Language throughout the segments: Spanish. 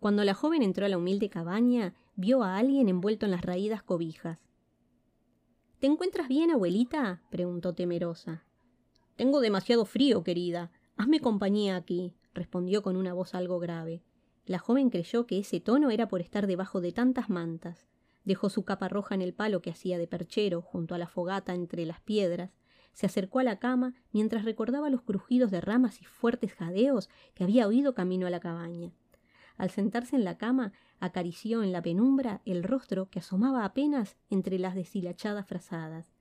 Cuando la joven entró a la humilde cabaña, vio a alguien envuelto en las raídas cobijas. ¿Te encuentras bien, abuelita? preguntó temerosa. Tengo demasiado frío, querida. Hazme compañía aquí, respondió con una voz algo grave. La joven creyó que ese tono era por estar debajo de tantas mantas. Dejó su capa roja en el palo que hacía de perchero, junto a la fogata entre las piedras, se acercó a la cama mientras recordaba los crujidos de ramas y fuertes jadeos que había oído camino a la cabaña. Al sentarse en la cama, acarició en la penumbra el rostro que asomaba apenas entre las deshilachadas frazadas.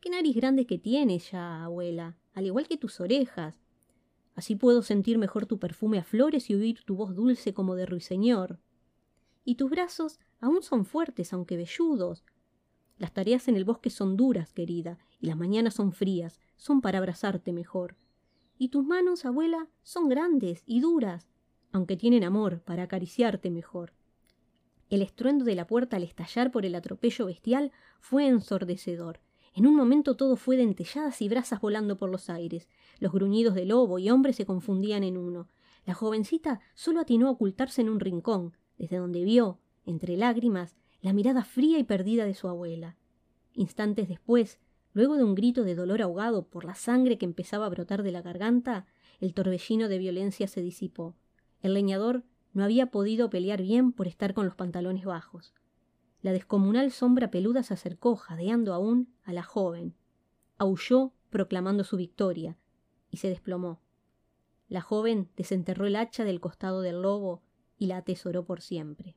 Qué nariz grande que tienes ya, abuela, al igual que tus orejas. Así puedo sentir mejor tu perfume a flores y oír tu voz dulce como de ruiseñor. Y tus brazos aún son fuertes, aunque velludos. Las tareas en el bosque son duras, querida, y las mañanas son frías, son para abrazarte mejor. Y tus manos, abuela, son grandes y duras, aunque tienen amor, para acariciarte mejor. El estruendo de la puerta al estallar por el atropello bestial fue ensordecedor. En un momento todo fue dentelladas y brasas volando por los aires. Los gruñidos de lobo y hombre se confundían en uno. La jovencita solo atinó a ocultarse en un rincón, desde donde vio, entre lágrimas, la mirada fría y perdida de su abuela. Instantes después, luego de un grito de dolor ahogado por la sangre que empezaba a brotar de la garganta, el torbellino de violencia se disipó. El leñador no había podido pelear bien por estar con los pantalones bajos. La descomunal sombra peluda se acercó, jadeando aún, a la joven. Aulló, proclamando su victoria, y se desplomó. La joven desenterró el hacha del costado del lobo y la atesoró por siempre.